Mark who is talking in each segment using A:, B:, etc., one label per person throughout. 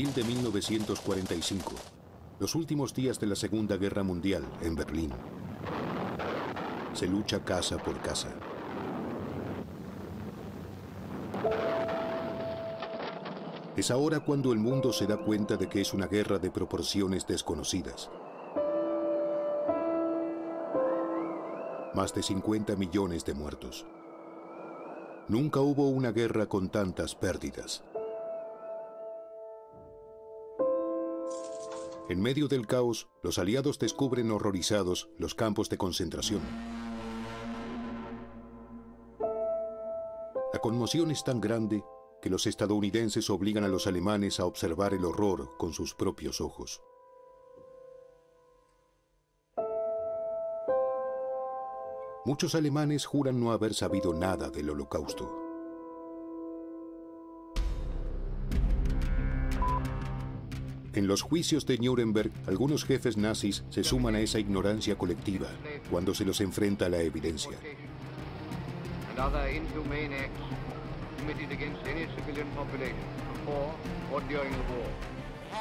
A: Abril de 1945. Los últimos días de la Segunda Guerra Mundial en Berlín. Se lucha casa por casa. Es ahora cuando el mundo se da cuenta de que es una guerra de proporciones desconocidas. Más de 50 millones de muertos. Nunca hubo una guerra con tantas pérdidas. En medio del caos, los aliados descubren horrorizados los campos de concentración. La conmoción es tan grande que los estadounidenses obligan a los alemanes a observar el horror con sus propios ojos. Muchos alemanes juran no haber sabido nada del holocausto. En los juicios de Nuremberg, algunos jefes nazis se suman a esa ignorancia colectiva cuando se los enfrenta a la evidencia.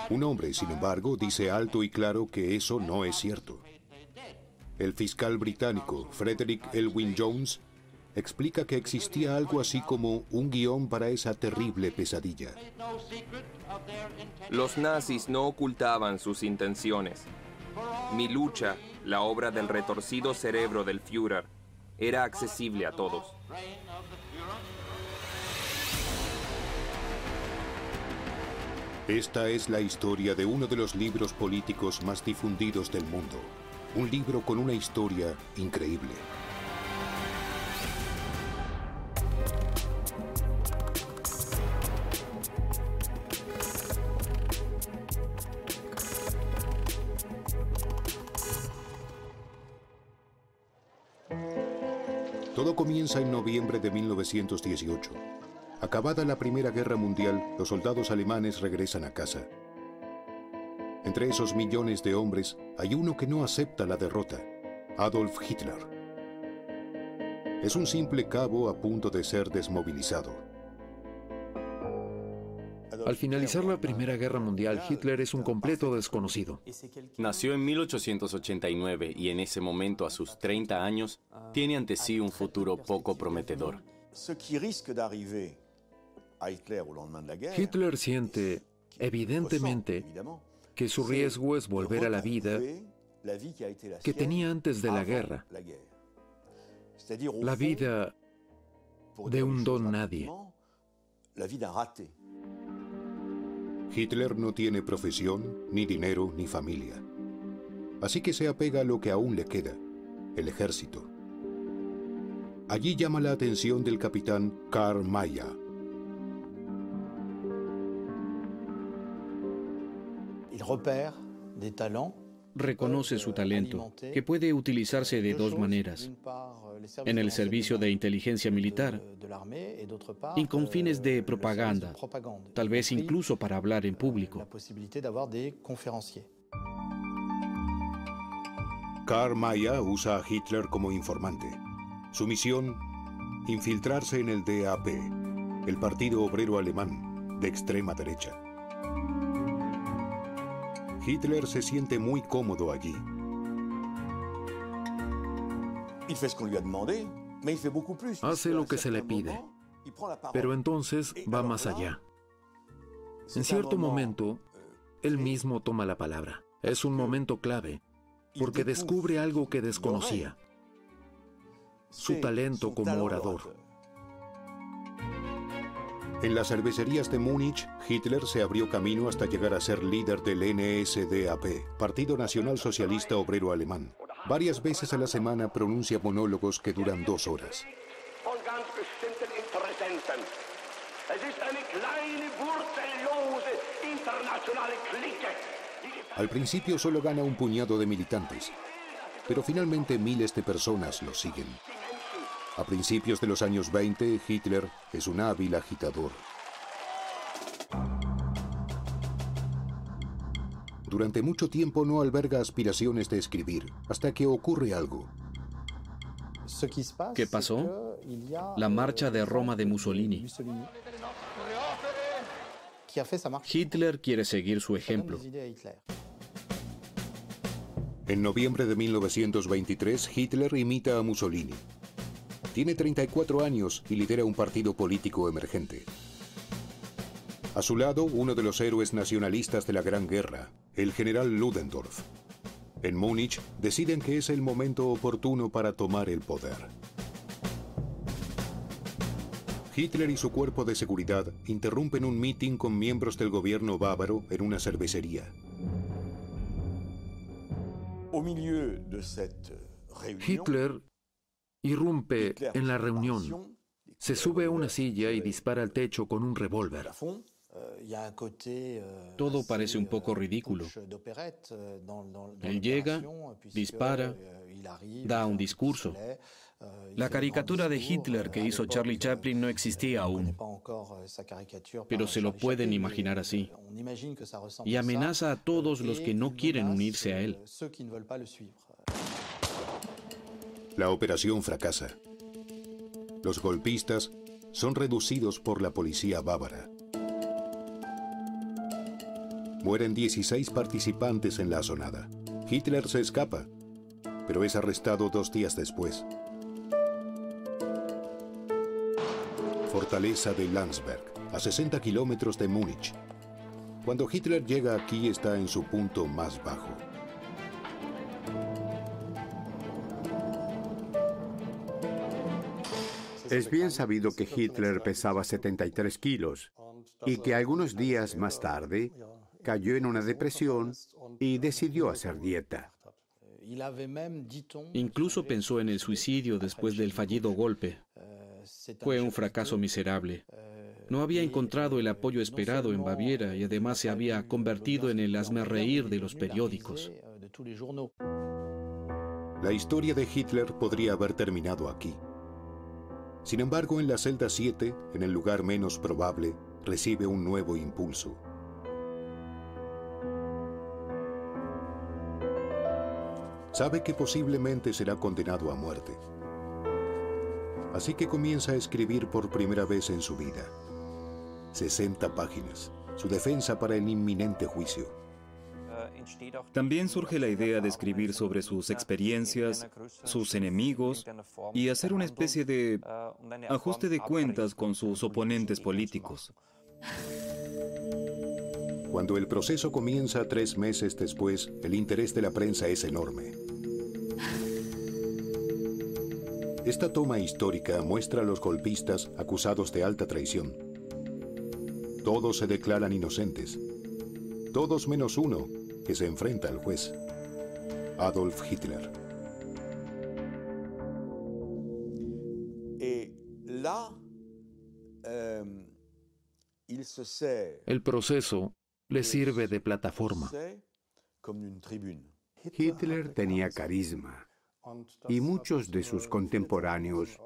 A: Un hombre, sin embargo, dice alto y claro que eso no es cierto. El fiscal británico Frederick Elwin Jones explica que existía algo así como un guion para esa terrible pesadilla.
B: Los nazis no ocultaban sus intenciones. Mi lucha, la obra del retorcido cerebro del Führer, era accesible a todos.
A: Esta es la historia de uno de los libros políticos más difundidos del mundo. Un libro con una historia increíble. Comienza en noviembre de 1918. Acabada la Primera Guerra Mundial, los soldados alemanes regresan a casa. Entre esos millones de hombres hay uno que no acepta la derrota, Adolf Hitler. Es un simple cabo a punto de ser desmovilizado.
C: Al finalizar la Primera Guerra Mundial, Hitler es un completo desconocido.
D: Nació en 1889 y en ese momento, a sus 30 años, tiene ante sí un futuro poco prometedor.
C: Hitler siente, evidentemente, que su riesgo es volver a la vida que tenía antes de la guerra. La vida de un don nadie.
A: Hitler no tiene profesión, ni dinero, ni familia. Así que se apega a lo que aún le queda, el ejército. Allí llama la atención del capitán Karl Maya.
E: Reconoce su talento, que puede utilizarse de dos maneras en el servicio de inteligencia militar y con fines de propaganda, tal vez incluso para hablar en público.
A: Karl Maya usa a Hitler como informante. Su misión, infiltrarse en el DAP, el Partido Obrero Alemán, de extrema derecha. Hitler se siente muy cómodo allí.
C: Hace lo que se le pide, pero entonces va más allá. En cierto momento, él mismo toma la palabra. Es un momento clave, porque descubre algo que desconocía. Su talento como orador.
A: En las cervecerías de Múnich, Hitler se abrió camino hasta llegar a ser líder del NSDAP, Partido Nacional Socialista Obrero Alemán. Varias veces a la semana pronuncia monólogos que duran dos horas. Al principio solo gana un puñado de militantes, pero finalmente miles de personas lo siguen. A principios de los años 20, Hitler es un hábil agitador. Durante mucho tiempo no alberga aspiraciones de escribir, hasta que ocurre algo.
E: ¿Qué pasó? La marcha de Roma de Mussolini, Hitler quiere seguir su ejemplo.
A: En noviembre de 1923, Hitler imita a Mussolini. Tiene 34 años y lidera un partido político emergente. A su lado, uno de los héroes nacionalistas de la Gran Guerra, el general Ludendorff. En Múnich deciden que es el momento oportuno para tomar el poder. Hitler y su cuerpo de seguridad interrumpen un mitin con miembros del gobierno bávaro en una cervecería.
C: Hitler irrumpe en la reunión, se sube a una silla y dispara al techo con un revólver.
E: Todo parece un poco ridículo. Él llega, dispara, da un discurso. La caricatura de Hitler que hizo Charlie Chaplin no existía aún, pero se lo pueden imaginar así. Y amenaza a todos los que no quieren unirse a él.
A: La operación fracasa. Los golpistas son reducidos por la policía bávara. Mueren 16 participantes en la asonada. Hitler se escapa, pero es arrestado dos días después. Fortaleza de Landsberg, a 60 kilómetros de Múnich. Cuando Hitler llega aquí está en su punto más bajo.
F: Es bien sabido que Hitler pesaba 73 kilos y que algunos días más tarde cayó en una depresión y decidió hacer dieta.
E: Incluso pensó en el suicidio después del fallido golpe. Fue un fracaso miserable. No había encontrado el apoyo esperado en Baviera y además se había convertido en el reír de los periódicos.
A: La historia de Hitler podría haber terminado aquí. Sin embargo, en la celda 7, en el lugar menos probable, recibe un nuevo impulso. Sabe que posiblemente será condenado a muerte. Así que comienza a escribir por primera vez en su vida. 60 páginas, su defensa para el inminente juicio.
G: También surge la idea de escribir sobre sus experiencias, sus enemigos y hacer una especie de ajuste de cuentas con sus oponentes políticos.
A: Cuando el proceso comienza tres meses después, el interés de la prensa es enorme. Esta toma histórica muestra a los golpistas acusados de alta traición. Todos se declaran inocentes. Todos menos uno, que se enfrenta al juez, Adolf Hitler.
C: El proceso le sirve de plataforma.
F: Hitler tenía carisma y muchos de sus contemporáneos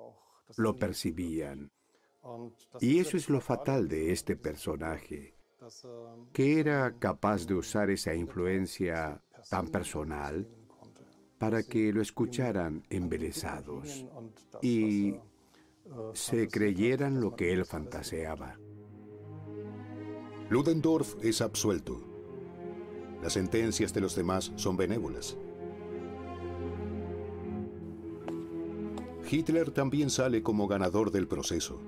F: lo percibían. Y eso es lo fatal de este personaje, que era capaz de usar esa influencia tan personal para que lo escucharan embelesados y se creyeran lo que él fantaseaba.
A: Ludendorff es absuelto. Las sentencias de los demás son benévolas. Hitler también sale como ganador del proceso.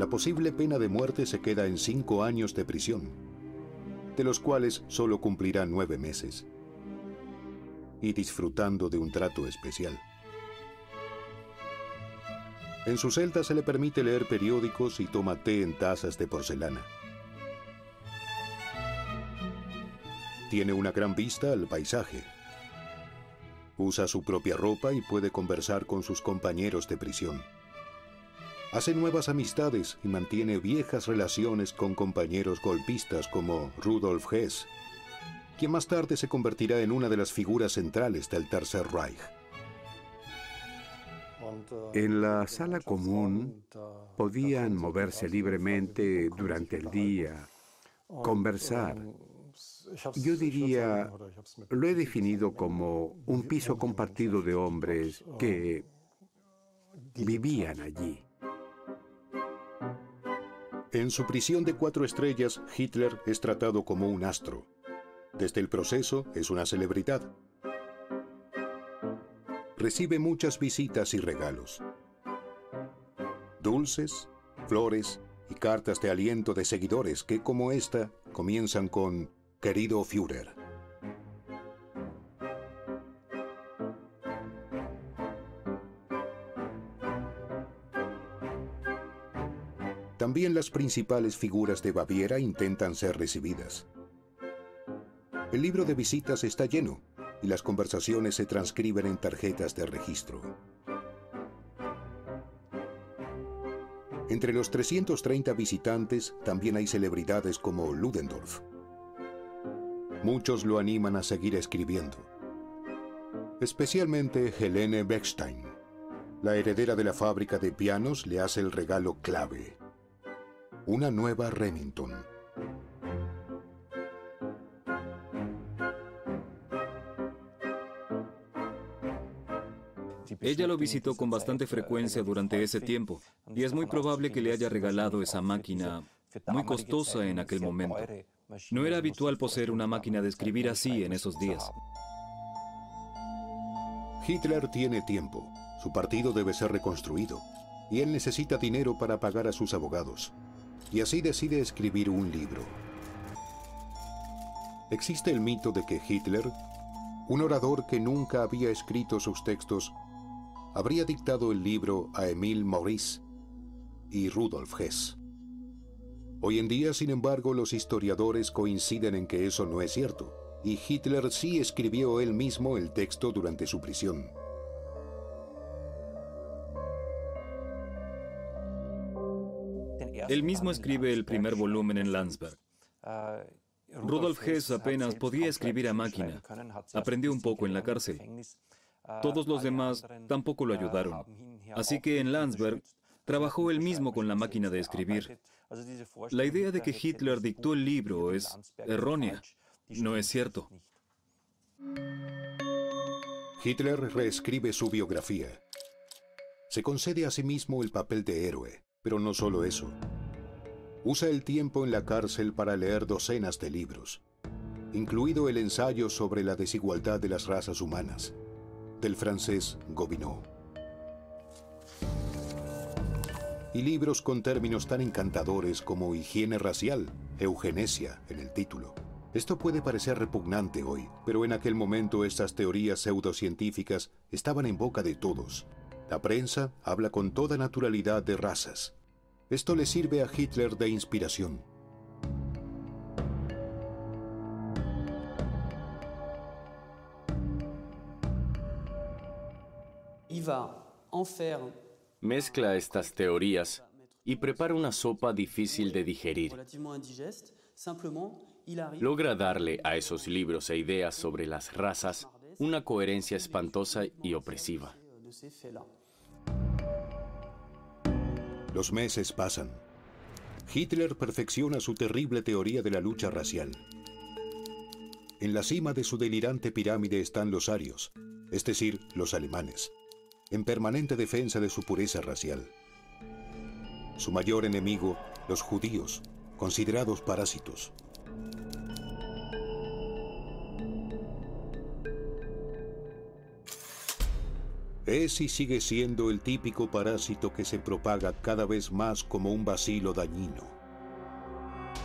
A: La posible pena de muerte se queda en cinco años de prisión, de los cuales solo cumplirá nueve meses, y disfrutando de un trato especial. En su celda se le permite leer periódicos y toma té en tazas de porcelana. Tiene una gran vista al paisaje. Usa su propia ropa y puede conversar con sus compañeros de prisión. Hace nuevas amistades y mantiene viejas relaciones con compañeros golpistas como Rudolf Hess, quien más tarde se convertirá en una de las figuras centrales del Tercer Reich.
F: En la sala común podían moverse libremente durante el día, conversar. Yo diría, lo he definido como un piso compartido de hombres que vivían allí.
A: En su prisión de cuatro estrellas, Hitler es tratado como un astro. Desde el proceso es una celebridad. Recibe muchas visitas y regalos. Dulces, flores y cartas de aliento de seguidores que, como esta, comienzan con Querido Führer. También las principales figuras de Baviera intentan ser recibidas. El libro de visitas está lleno y las conversaciones se transcriben en tarjetas de registro. Entre los 330 visitantes también hay celebridades como Ludendorff. Muchos lo animan a seguir escribiendo. Especialmente Helene Beckstein. La heredera de la fábrica de pianos le hace el regalo clave. Una nueva Remington.
G: Ella lo visitó con bastante frecuencia durante ese tiempo y es muy probable que le haya regalado esa máquina muy costosa en aquel momento. No era habitual poseer una máquina de escribir así en esos días.
A: Hitler tiene tiempo. Su partido debe ser reconstruido y él necesita dinero para pagar a sus abogados. Y así decide escribir un libro. Existe el mito de que Hitler, un orador que nunca había escrito sus textos, habría dictado el libro a Emile Maurice y Rudolf Hess. Hoy en día, sin embargo, los historiadores coinciden en que eso no es cierto, y Hitler sí escribió él mismo el texto durante su prisión.
G: Él mismo escribe el primer volumen en Landsberg. Rudolf Hess apenas podía escribir a máquina. Aprendió un poco en la cárcel. Todos los demás tampoco lo ayudaron. Así que en Landsberg trabajó él mismo con la máquina de escribir. La idea de que Hitler dictó el libro es errónea. No es cierto.
A: Hitler reescribe su biografía. Se concede a sí mismo el papel de héroe, pero no solo eso. Usa el tiempo en la cárcel para leer docenas de libros, incluido el ensayo sobre la desigualdad de las razas humanas del francés Gobineau. Y libros con términos tan encantadores como higiene racial, eugenesia en el título. Esto puede parecer repugnante hoy, pero en aquel momento estas teorías pseudocientíficas estaban en boca de todos. La prensa habla con toda naturalidad de razas. Esto le sirve a Hitler de inspiración.
D: Mezcla estas teorías y prepara una sopa difícil de digerir. Logra darle a esos libros e ideas sobre las razas una coherencia espantosa y opresiva.
A: Los meses pasan. Hitler perfecciona su terrible teoría de la lucha racial. En la cima de su delirante pirámide están los arios, es decir, los alemanes en permanente defensa de su pureza racial. Su mayor enemigo, los judíos, considerados parásitos. Es y sigue siendo el típico parásito que se propaga cada vez más como un vacilo dañino.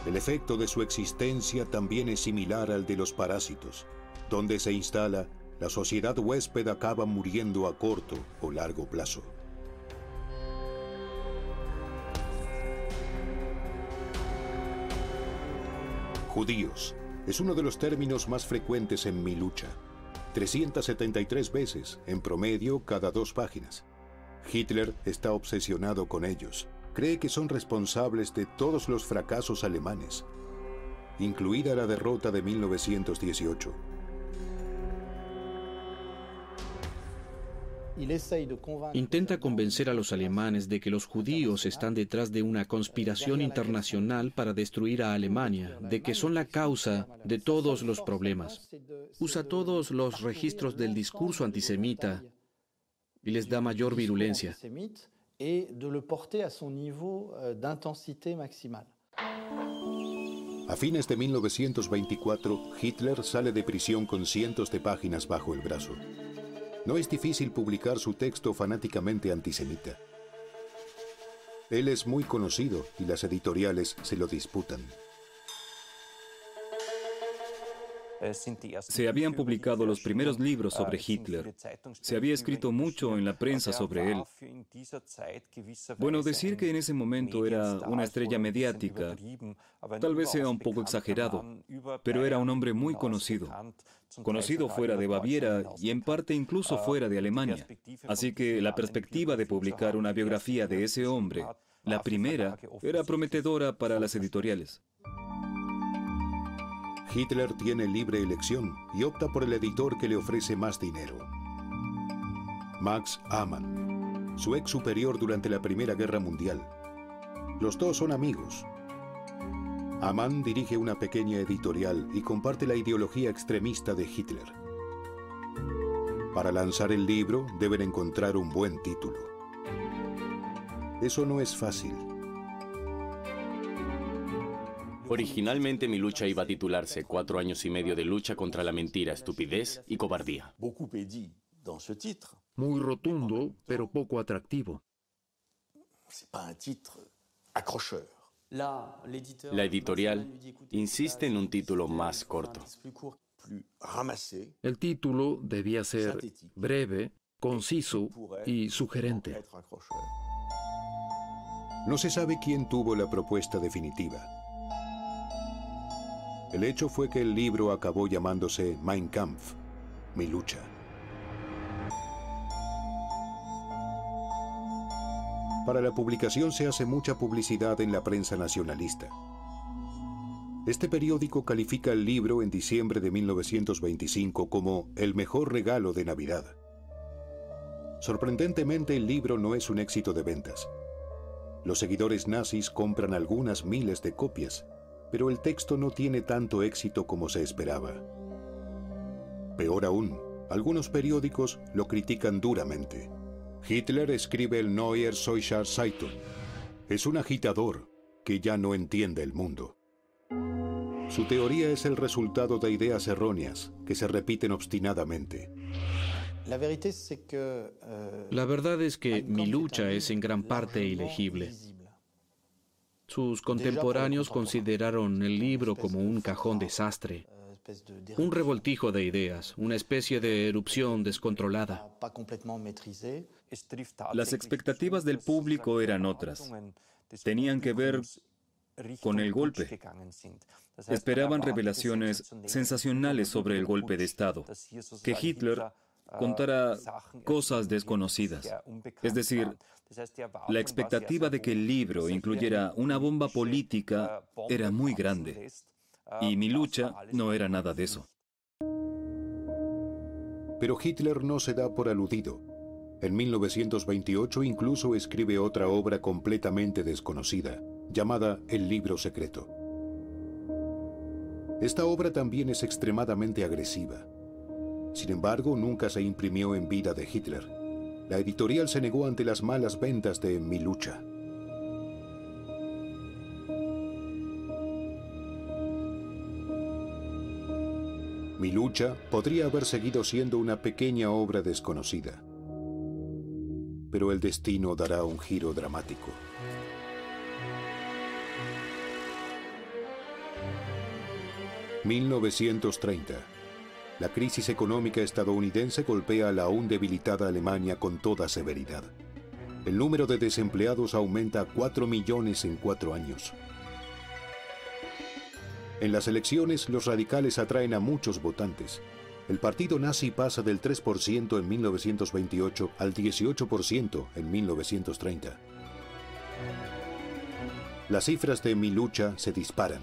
A: El efecto de su existencia también es similar al de los parásitos, donde se instala la sociedad huésped acaba muriendo a corto o largo plazo. Judíos es uno de los términos más frecuentes en mi lucha. 373 veces, en promedio, cada dos páginas. Hitler está obsesionado con ellos. Cree que son responsables de todos los fracasos alemanes, incluida la derrota de 1918.
E: Intenta convencer a los alemanes de que los judíos están detrás de una conspiración internacional para destruir a Alemania, de que son la causa de todos los problemas. Usa todos los registros del discurso antisemita y les da mayor virulencia.
H: et de le porter à son niveau d'intensité maximale.
A: A fines de 1924, Hitler sale de prisión con cientos de páginas bajo el brazo. No es difícil publicar su texto fanáticamente antisemita. Él es muy conocido y las editoriales se lo disputan.
G: Se habían publicado los primeros libros sobre Hitler. Se había escrito mucho en la prensa sobre él. Bueno, decir que en ese momento era una estrella mediática, tal vez sea un poco exagerado, pero era un hombre muy conocido. Conocido fuera de Baviera y en parte incluso fuera de Alemania. Así que la perspectiva de publicar una biografía de ese hombre, la primera, era prometedora para las editoriales.
A: Hitler tiene libre elección y opta por el editor que le ofrece más dinero. Max Amann, su ex superior durante la Primera Guerra Mundial. Los dos son amigos. Amann dirige una pequeña editorial y comparte la ideología extremista de Hitler. Para lanzar el libro deben encontrar un buen título. Eso no es fácil.
D: Originalmente mi lucha iba a titularse Cuatro años y medio de lucha contra la mentira, estupidez y cobardía.
C: Muy rotundo, pero poco atractivo.
D: La editorial insiste en un título más corto.
C: El título debía ser breve, conciso y sugerente.
A: No se sabe quién tuvo la propuesta definitiva. El hecho fue que el libro acabó llamándose Mein Kampf, mi lucha. Para la publicación se hace mucha publicidad en la prensa nacionalista. Este periódico califica el libro en diciembre de 1925 como el mejor regalo de Navidad. Sorprendentemente el libro no es un éxito de ventas. Los seguidores nazis compran algunas miles de copias pero el texto no tiene tanto éxito como se esperaba. Peor aún, algunos periódicos lo critican duramente. Hitler escribe el Neuer Deutscher Zeitung. Es un agitador que ya no entiende el mundo. Su teoría es el resultado de ideas erróneas que se repiten obstinadamente.
E: La verdad es que mi lucha es en gran parte ilegible. Sus contemporáneos consideraron el libro como un cajón desastre, un revoltijo de ideas, una especie de erupción descontrolada.
G: Las expectativas del público eran otras. Tenían que ver con el golpe. Esperaban revelaciones sensacionales sobre el golpe de Estado, que Hitler contara cosas desconocidas. Es decir, la expectativa de que el libro incluyera una bomba política era muy grande. Y mi lucha no era nada de eso.
A: Pero Hitler no se da por aludido. En 1928 incluso escribe otra obra completamente desconocida, llamada El libro secreto. Esta obra también es extremadamente agresiva. Sin embargo, nunca se imprimió en vida de Hitler. La editorial se negó ante las malas ventas de Mi lucha. Mi lucha podría haber seguido siendo una pequeña obra desconocida. Pero el destino dará un giro dramático. «1930 la crisis económica estadounidense golpea a la aún debilitada Alemania con toda severidad. El número de desempleados aumenta a 4 millones en cuatro años. En las elecciones, los radicales atraen a muchos votantes. El partido nazi pasa del 3% en 1928 al 18% en 1930. Las cifras de mi lucha se disparan.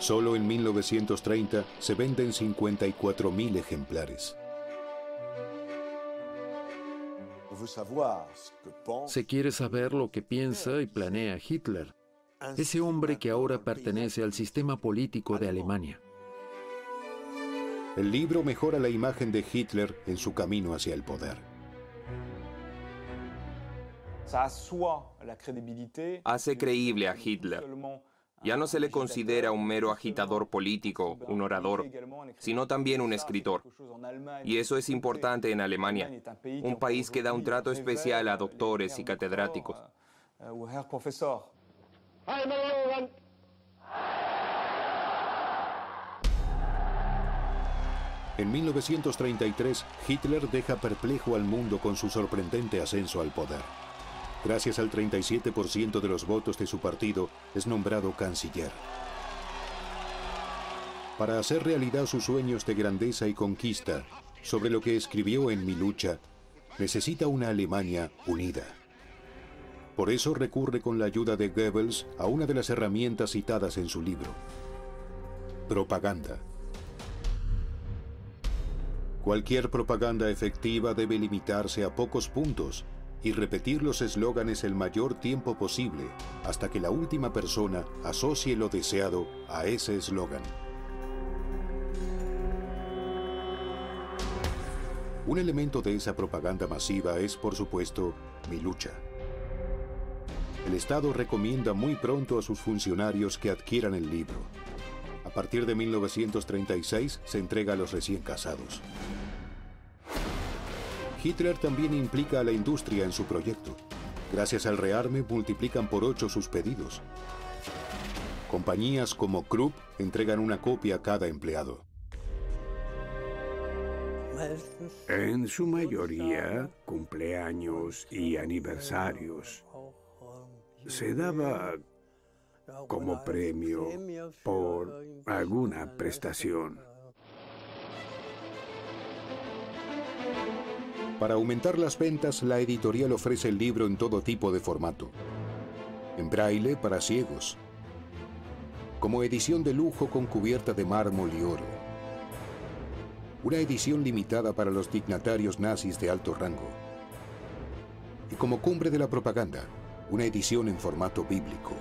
A: Solo en 1930 se venden 54.000 ejemplares.
C: Se quiere saber lo que piensa y planea Hitler, ese hombre que ahora pertenece al sistema político de Alemania.
A: El libro mejora la imagen de Hitler en su camino hacia el poder.
B: Hace creíble a Hitler. Ya no se le considera un mero agitador político, un orador, sino también un escritor. Y eso es importante en Alemania, un país que da un trato especial a doctores y catedráticos.
A: En 1933, Hitler deja perplejo al mundo con su sorprendente ascenso al poder. Gracias al 37% de los votos de su partido, es nombrado canciller. Para hacer realidad sus sueños de grandeza y conquista, sobre lo que escribió en Mi lucha, necesita una Alemania unida. Por eso recurre con la ayuda de Goebbels a una de las herramientas citadas en su libro, propaganda. Cualquier propaganda efectiva debe limitarse a pocos puntos y repetir los eslóganes el mayor tiempo posible hasta que la última persona asocie lo deseado a ese eslogan. Un elemento de esa propaganda masiva es, por supuesto, mi lucha. El Estado recomienda muy pronto a sus funcionarios que adquieran el libro. A partir de 1936 se entrega a los recién casados. Hitler también implica a la industria en su proyecto. Gracias al rearme multiplican por ocho sus pedidos. Compañías como Krupp entregan una copia a cada empleado.
F: En su mayoría, cumpleaños y aniversarios. Se daba como premio por alguna prestación.
A: Para aumentar las ventas, la editorial ofrece el libro en todo tipo de formato. En braille para ciegos. Como edición de lujo con cubierta de mármol y oro. Una edición limitada para los dignatarios nazis de alto rango. Y como cumbre de la propaganda, una edición en formato bíblico.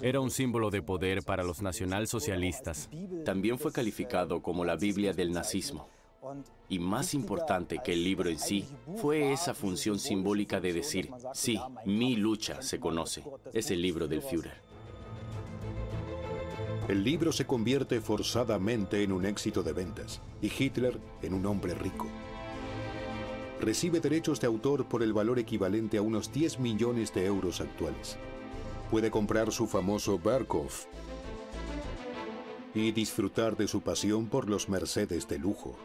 D: Era un símbolo de poder para los nacionalsocialistas. También fue calificado como la Biblia del nazismo. Y más importante que el libro en sí, fue esa función simbólica de decir, sí, mi lucha se conoce, es el libro del Führer.
A: El libro se convierte forzadamente en un éxito de ventas y Hitler en un hombre rico. Recibe derechos de autor por el valor equivalente a unos 10 millones de euros actuales puede comprar su famoso Barkov y disfrutar de su pasión por los Mercedes de lujo.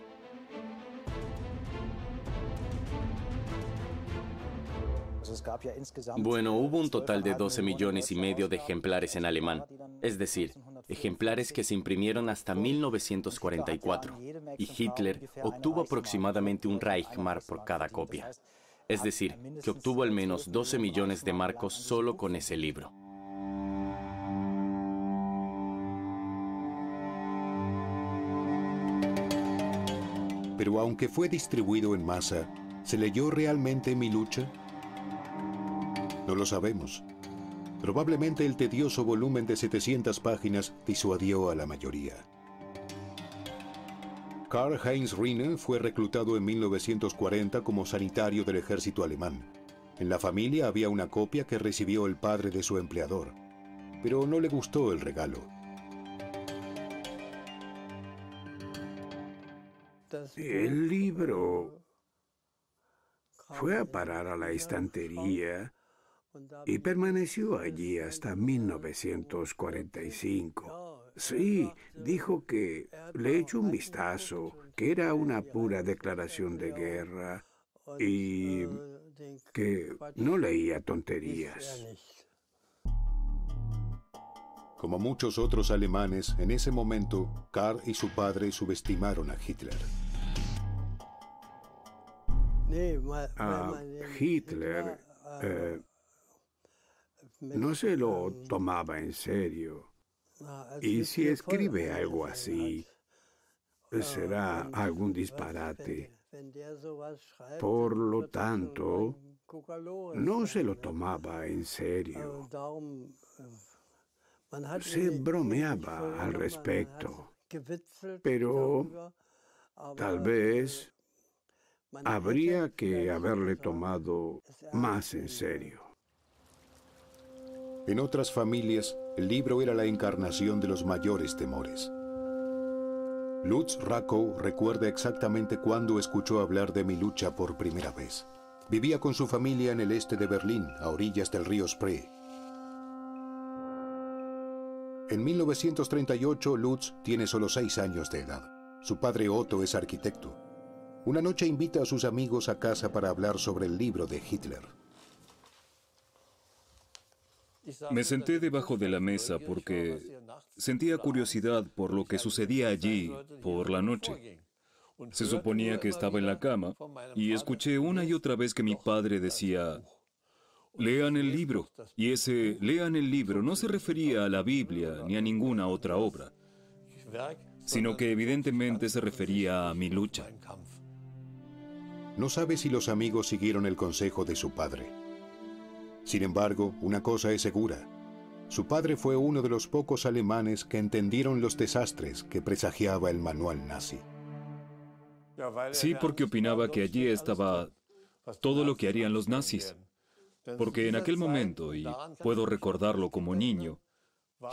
D: Bueno, hubo un total de 12 millones y medio de ejemplares en alemán, es decir, ejemplares que se imprimieron hasta 1944, y Hitler obtuvo aproximadamente un Reichmark por cada copia. Es decir, que obtuvo al menos 12 millones de marcos solo con ese libro.
A: Pero aunque fue distribuido en masa, ¿se leyó realmente mi lucha? No lo sabemos. Probablemente el tedioso volumen de 700 páginas disuadió a la mayoría. Karl-Heinz Rinne fue reclutado en 1940 como sanitario del ejército alemán. En la familia había una copia que recibió el padre de su empleador, pero no le gustó el regalo.
F: El libro fue a parar a la estantería y permaneció allí hasta 1945. Sí, dijo que le echó un vistazo, que era una pura declaración de guerra y que no leía tonterías.
A: Como muchos otros alemanes, en ese momento, Karl y su padre subestimaron a Hitler.
F: A Hitler eh, no se lo tomaba en serio. Y si escribe algo así, será algún disparate. Por lo tanto, no se lo tomaba en serio. Se bromeaba al respecto, pero tal vez habría que haberle tomado más en serio.
A: En otras familias, el libro era la encarnación de los mayores temores. Lutz Rakow recuerda exactamente cuándo escuchó hablar de mi lucha por primera vez. Vivía con su familia en el este de Berlín, a orillas del río Spree. En 1938, Lutz tiene solo seis años de edad. Su padre Otto es arquitecto. Una noche invita a sus amigos a casa para hablar sobre el libro de Hitler.
G: Me senté debajo de la mesa porque sentía curiosidad por lo que sucedía allí por la noche. Se suponía que estaba en la cama y escuché una y otra vez que mi padre decía, lean el libro. Y ese lean el libro no se refería a la Biblia ni a ninguna otra obra, sino que evidentemente se refería a mi lucha.
A: No sabe si los amigos siguieron el consejo de su padre. Sin embargo, una cosa es segura. Su padre fue uno de los pocos alemanes que entendieron los desastres que presagiaba el manual nazi.
G: Sí, porque opinaba que allí estaba todo lo que harían los nazis. Porque en aquel momento, y puedo recordarlo como niño,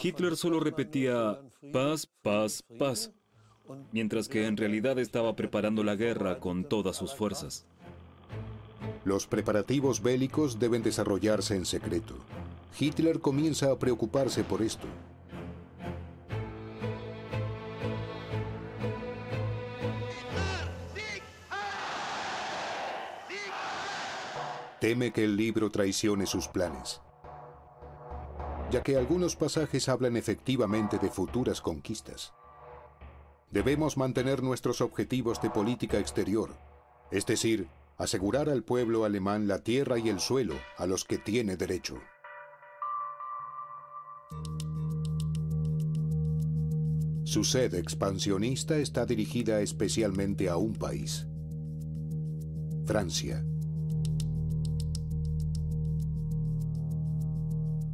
G: Hitler solo repetía paz, paz, paz, mientras que en realidad estaba preparando la guerra con todas sus fuerzas.
A: Los preparativos bélicos deben desarrollarse en secreto. Hitler comienza a preocuparse por esto. Teme que el libro traicione sus planes, ya que algunos pasajes hablan efectivamente de futuras conquistas. Debemos mantener nuestros objetivos de política exterior, es decir, asegurar al pueblo alemán la tierra y el suelo a los que tiene derecho. Su sed expansionista está dirigida especialmente a un país, Francia.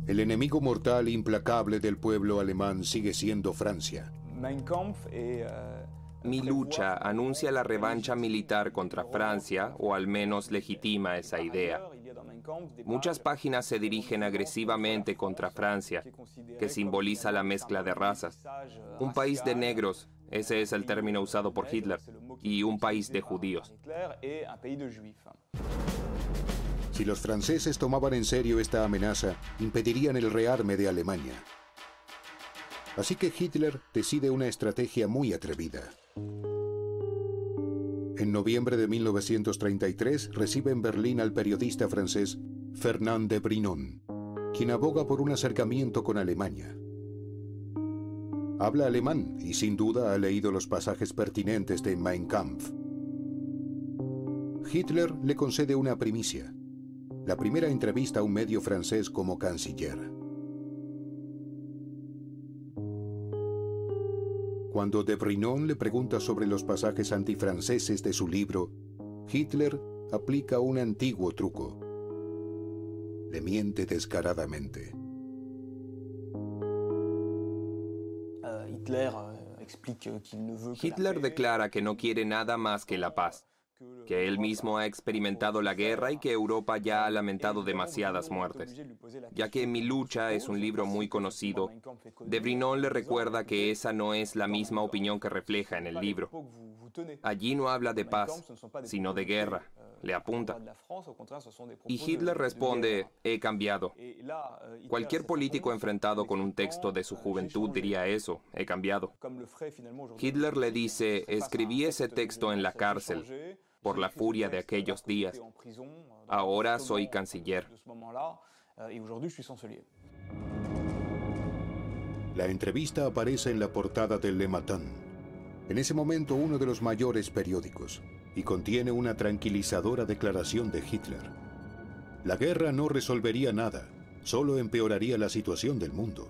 A: El enemigo mortal implacable del pueblo alemán sigue siendo Francia.
B: Mi lucha anuncia la revancha militar contra Francia, o al menos legitima esa idea. Muchas páginas se dirigen agresivamente contra Francia, que simboliza la mezcla de razas. Un país de negros, ese es el término usado por Hitler, y un país de judíos.
A: Si los franceses tomaban en serio esta amenaza, impedirían el rearme de Alemania. Así que Hitler decide una estrategia muy atrevida. En noviembre de 1933 recibe en Berlín al periodista francés Fernand de Brinon, quien aboga por un acercamiento con Alemania. Habla alemán y sin duda ha leído los pasajes pertinentes de Mein Kampf. Hitler le concede una primicia la primera entrevista a un medio francés como canciller. Cuando de Brinon le pregunta sobre los pasajes antifranceses de su libro, Hitler aplica un antiguo truco. Le miente descaradamente.
B: Hitler declara que no quiere nada más que la paz que él mismo ha experimentado la guerra y que Europa ya ha lamentado demasiadas muertes. Ya que Mi lucha es un libro muy conocido, de Brinon le recuerda que esa no es la misma opinión que refleja en el libro. Allí no habla de paz, sino de guerra, le apunta. Y Hitler responde, he cambiado. Cualquier político enfrentado con un texto de su juventud diría eso, he cambiado. Hitler le dice, escribí ese texto en la cárcel por la furia de aquellos días. Ahora soy canciller.
A: La entrevista aparece en la portada del Le Matin, en ese momento uno de los mayores periódicos, y contiene una tranquilizadora declaración de Hitler. La guerra no resolvería nada, solo empeoraría la situación del mundo.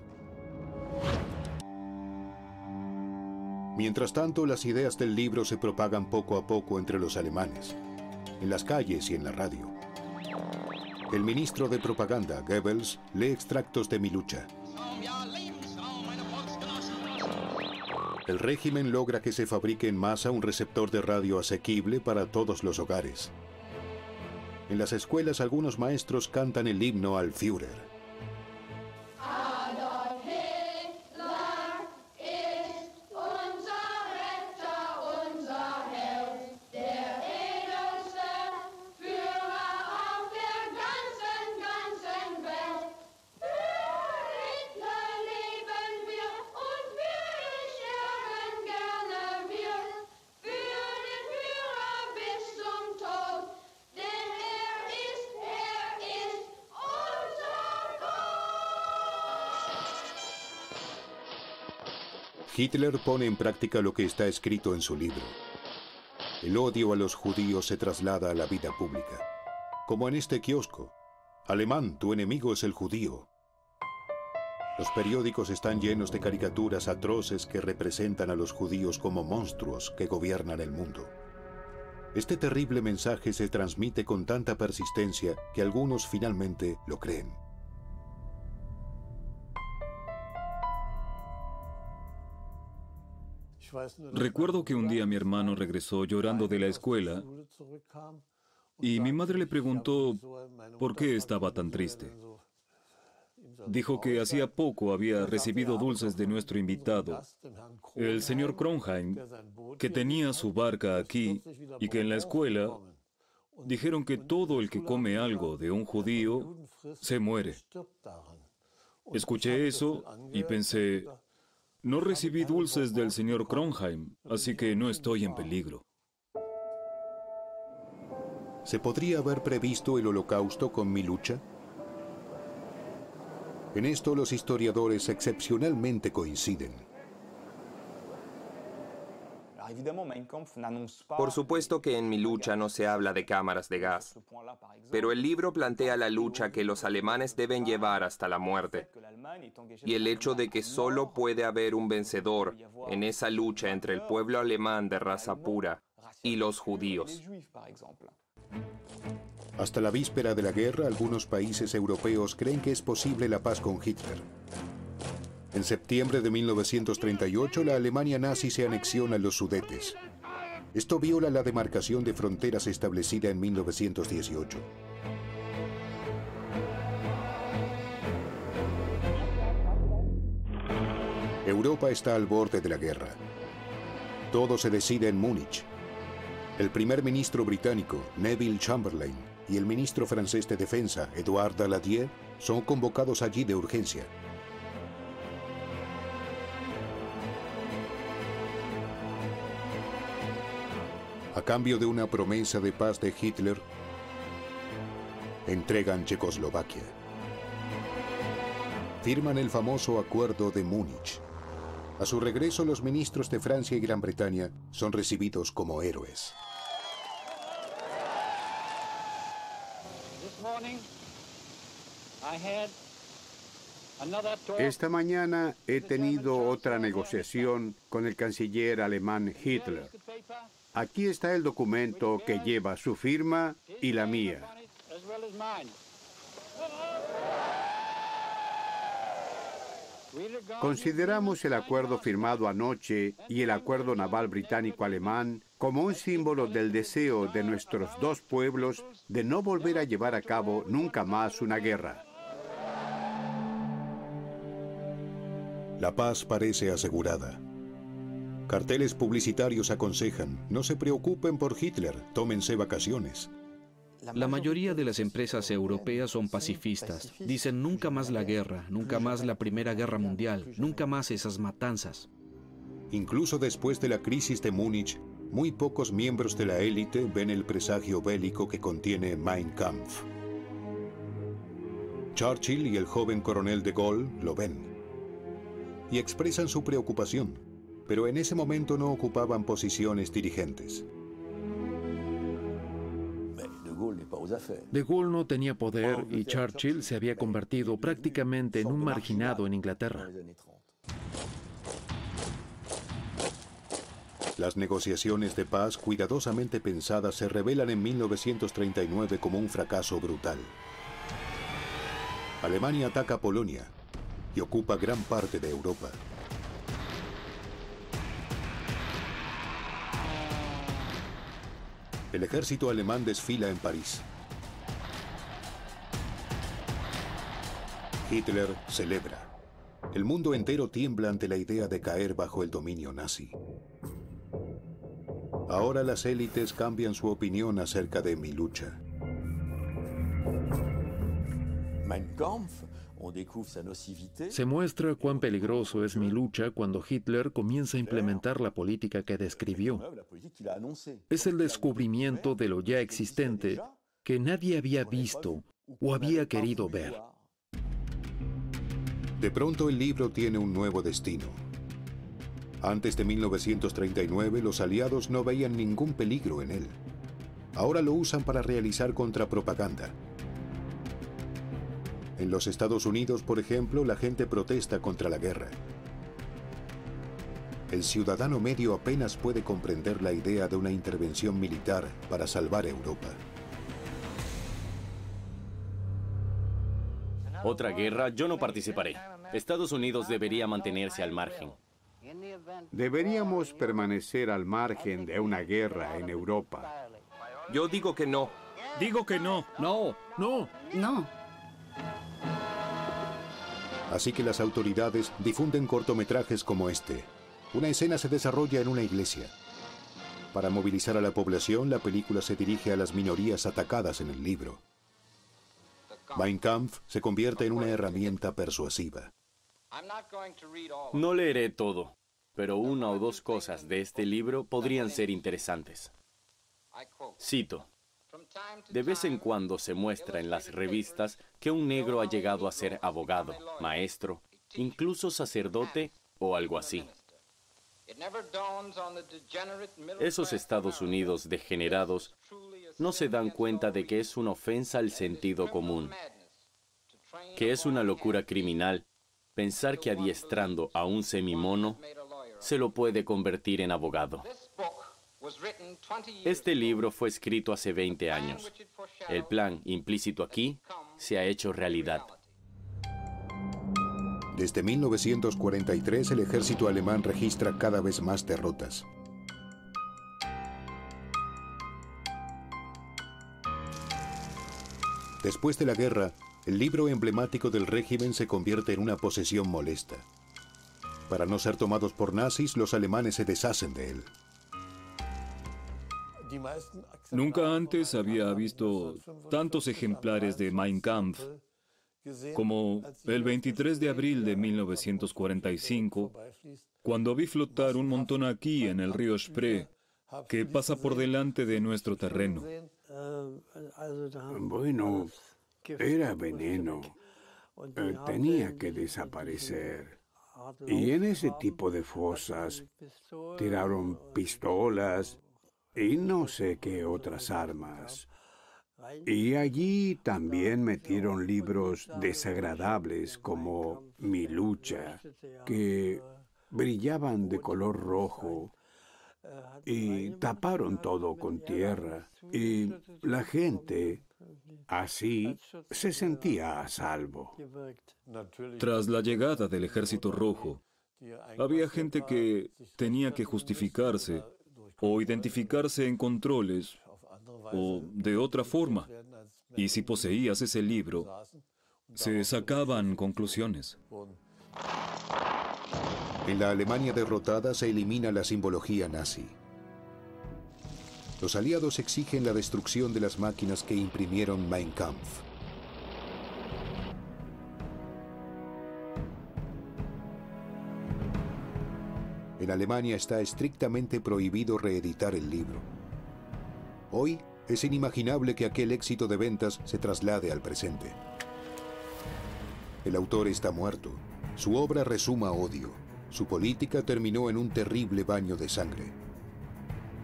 A: Mientras tanto, las ideas del libro se propagan poco a poco entre los alemanes, en las calles y en la radio. El ministro de propaganda, Goebbels, lee extractos de Mi lucha. El régimen logra que se fabrique en masa un receptor de radio asequible para todos los hogares. En las escuelas algunos maestros cantan el himno al Führer. Hitler pone en práctica lo que está escrito en su libro. El odio a los judíos se traslada a la vida pública. Como en este kiosco. Alemán, tu enemigo es el judío. Los periódicos están llenos de caricaturas atroces que representan a los judíos como monstruos que gobiernan el mundo. Este terrible mensaje se transmite con tanta persistencia que algunos finalmente lo creen.
G: Recuerdo que un día mi hermano regresó llorando de la escuela y mi madre le preguntó por qué estaba tan triste. Dijo que hacía poco había recibido dulces de nuestro invitado, el señor Kronheim, que tenía su barca aquí y que en la escuela dijeron que todo el que come algo de un judío se muere. Escuché eso y pensé, no recibí dulces del señor Kronheim, así que no estoy en peligro.
A: ¿Se podría haber previsto el holocausto con mi lucha? En esto los historiadores excepcionalmente coinciden.
B: Por supuesto que en mi lucha no se habla de cámaras de gas, pero el libro plantea la lucha que los alemanes deben llevar hasta la muerte y el hecho de que solo puede haber un vencedor en esa lucha entre el pueblo alemán de raza pura y los judíos.
A: Hasta la víspera de la guerra, algunos países europeos creen que es posible la paz con Hitler. En septiembre de 1938, la Alemania nazi se anexiona a los Sudetes. Esto viola la demarcación de fronteras establecida en 1918. Europa está al borde de la guerra. Todo se decide en Múnich. El primer ministro británico, Neville Chamberlain, y el ministro francés de Defensa, Edouard Daladier, son convocados allí de urgencia. A cambio de una promesa de paz de Hitler, entregan Checoslovaquia. Firman el famoso Acuerdo de Múnich. A su regreso, los ministros de Francia y Gran Bretaña son recibidos como héroes.
F: Esta mañana he tenido otra negociación con el canciller alemán Hitler. Aquí está el documento que lleva su firma y la mía. Consideramos el acuerdo firmado anoche y el acuerdo naval británico-alemán como un símbolo del deseo de nuestros dos pueblos de no volver a llevar a cabo nunca más una guerra.
A: La paz parece asegurada. Carteles publicitarios aconsejan, no se preocupen por Hitler, tómense vacaciones.
E: La mayoría de las empresas europeas son pacifistas. Dicen nunca más la guerra, nunca más la Primera Guerra Mundial, nunca más esas matanzas.
A: Incluso después de la crisis de Múnich, muy pocos miembros de la élite ven el presagio bélico que contiene Mein Kampf. Churchill y el joven coronel de Gaulle lo ven y expresan su preocupación, pero en ese momento no ocupaban posiciones dirigentes.
C: De Gaulle no tenía poder y Churchill se había convertido prácticamente en un marginado en Inglaterra.
A: Las negociaciones de paz cuidadosamente pensadas se revelan en 1939 como un fracaso brutal. Alemania ataca Polonia y ocupa gran parte de Europa. El ejército alemán desfila en París. Hitler celebra. El mundo entero tiembla ante la idea de caer bajo el dominio nazi. Ahora las élites cambian su opinión acerca de mi lucha.
C: Se muestra cuán peligroso es mi lucha cuando Hitler comienza a implementar la política que describió. Es el descubrimiento de lo ya existente que nadie había visto o había querido ver.
A: De pronto el libro tiene un nuevo destino. Antes de 1939 los aliados no veían ningún peligro en él. Ahora lo usan para realizar contrapropaganda. En los Estados Unidos, por ejemplo, la gente protesta contra la guerra. El ciudadano medio apenas puede comprender la idea de una intervención militar para salvar Europa.
D: Otra guerra, yo no participaré. Estados Unidos debería mantenerse al margen.
F: Deberíamos permanecer al margen de una guerra en Europa.
B: Yo digo que no.
G: Digo que no.
E: No,
C: No,
I: No.
A: Así que las autoridades difunden cortometrajes como este. Una escena se desarrolla en una iglesia. Para movilizar a la población, la película se dirige a las minorías atacadas en el libro. Mein Kampf se convierte en una herramienta persuasiva.
D: No leeré todo, pero una o dos cosas de este libro podrían ser interesantes. Cito. De vez en cuando se muestra en las revistas que un negro ha llegado a ser abogado, maestro, incluso sacerdote o algo así. Esos Estados Unidos degenerados no se dan cuenta de que es una ofensa al sentido común, que es una locura criminal pensar que adiestrando a un semimono se lo puede convertir en abogado. Este libro fue escrito hace 20 años. El plan implícito aquí se ha hecho realidad.
A: Desde 1943 el ejército alemán registra cada vez más derrotas. Después de la guerra, el libro emblemático del régimen se convierte en una posesión molesta. Para no ser tomados por nazis, los alemanes se deshacen de él.
G: Nunca antes había visto tantos ejemplares de Mein Kampf como el 23 de abril de 1945, cuando vi flotar un montón aquí en el río Spree, que pasa por delante de nuestro terreno.
F: Bueno, era veneno. Eh, tenía que desaparecer. Y en ese tipo de fosas tiraron pistolas y no sé qué otras armas. Y allí también metieron libros desagradables como Mi lucha, que brillaban de color rojo y taparon todo con tierra. Y la gente así se sentía a salvo.
G: Tras la llegada del ejército rojo, había gente que tenía que justificarse o identificarse en controles o de otra forma. Y si poseías ese libro, se sacaban conclusiones.
A: En la Alemania derrotada se elimina la simbología nazi. Los aliados exigen la destrucción de las máquinas que imprimieron Mein Kampf. En Alemania está estrictamente prohibido reeditar el libro. Hoy es inimaginable que aquel éxito de ventas se traslade al presente. El autor está muerto. Su obra resuma odio. Su política terminó en un terrible baño de sangre.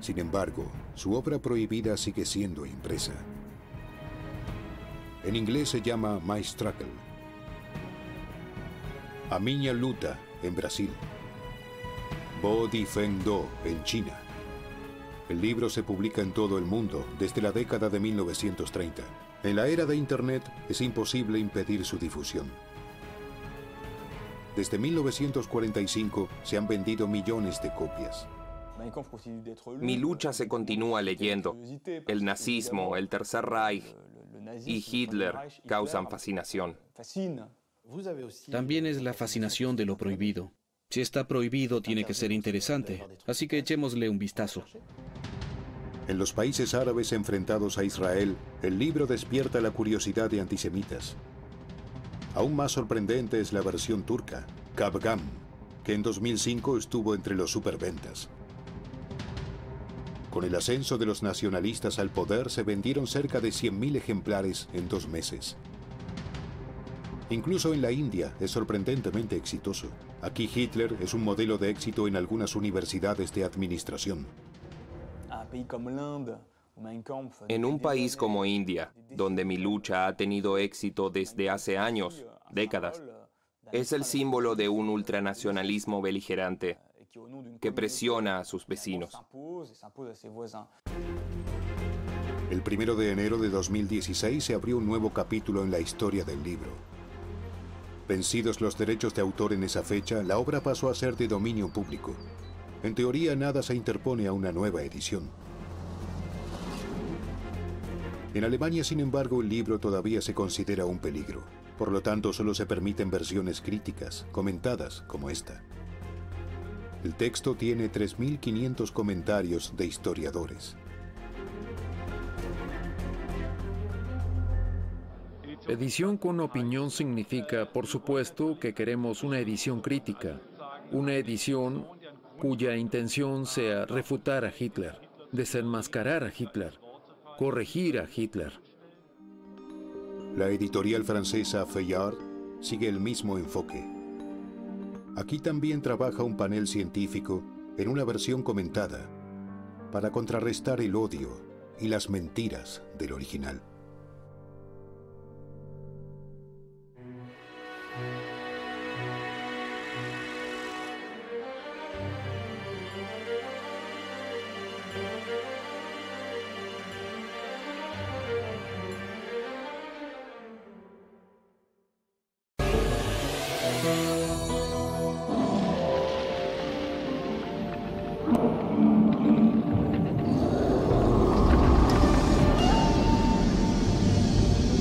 A: Sin embargo, su obra prohibida sigue siendo impresa. En inglés se llama My Struggle. A Miña Luta en Brasil. Bo Di Feng Do en China. El libro se publica en todo el mundo desde la década de 1930. En la era de Internet es imposible impedir su difusión. Desde 1945 se han vendido millones de copias.
B: Mi lucha se continúa leyendo. El nazismo, el Tercer Reich y Hitler causan fascinación.
E: También es la fascinación de lo prohibido. Si está prohibido, tiene que ser interesante. Así que echémosle un vistazo.
A: En los países árabes enfrentados a Israel, el libro despierta la curiosidad de antisemitas. Aún más sorprendente es la versión turca, Kavgam, que en 2005 estuvo entre los superventas. Con el ascenso de los nacionalistas al poder se vendieron cerca de 100.000 ejemplares en dos meses. Incluso en la India es sorprendentemente exitoso. Aquí Hitler es un modelo de éxito en algunas universidades de administración.
B: En un país como India, donde mi lucha ha tenido éxito desde hace años, décadas, es el símbolo de un ultranacionalismo beligerante que presiona a sus vecinos.
A: El primero de enero de 2016 se abrió un nuevo capítulo en la historia del libro. Vencidos los derechos de autor en esa fecha, la obra pasó a ser de dominio público. En teoría, nada se interpone a una nueva edición. En Alemania, sin embargo, el libro todavía se considera un peligro. Por lo tanto, solo se permiten versiones críticas, comentadas, como esta. El texto tiene 3.500 comentarios de historiadores.
C: Edición con opinión significa, por supuesto, que queremos una edición crítica, una edición cuya intención sea refutar a Hitler, desenmascarar a Hitler, corregir a Hitler.
A: La editorial francesa Fayard sigue el mismo enfoque. Aquí también trabaja un panel científico en una versión comentada para contrarrestar el odio y las mentiras del original.